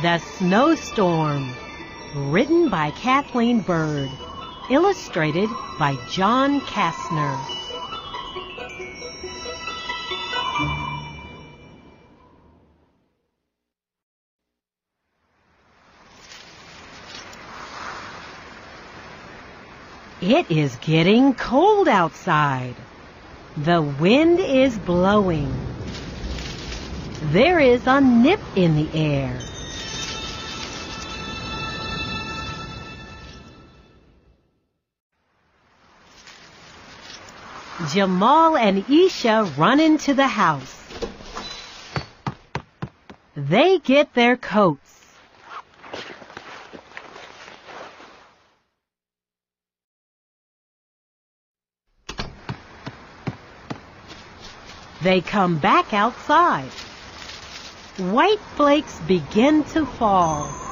The Snowstorm. Written by Kathleen Bird. Illustrated by John Kastner. It is getting cold outside. The wind is blowing. There is a nip in the air. Jamal and Isha run into the house. They get their coats. They come back outside. White flakes begin to fall.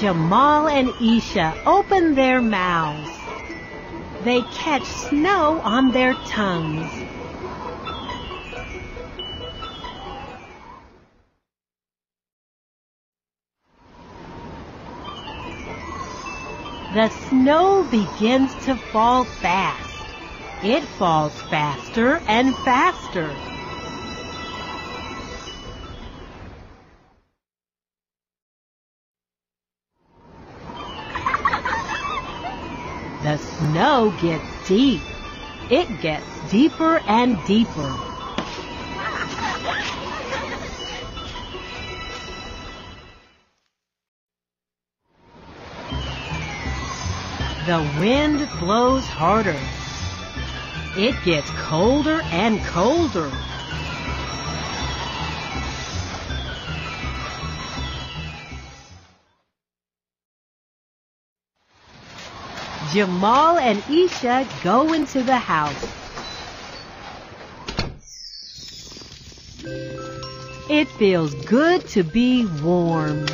Jamal and Isha open their mouths. They catch snow on their tongues. The snow begins to fall fast. It falls faster and faster. The snow gets deep. It gets deeper and deeper. The wind blows harder. It gets colder and colder. Jamal and Isha go into the house. It feels good to be warm.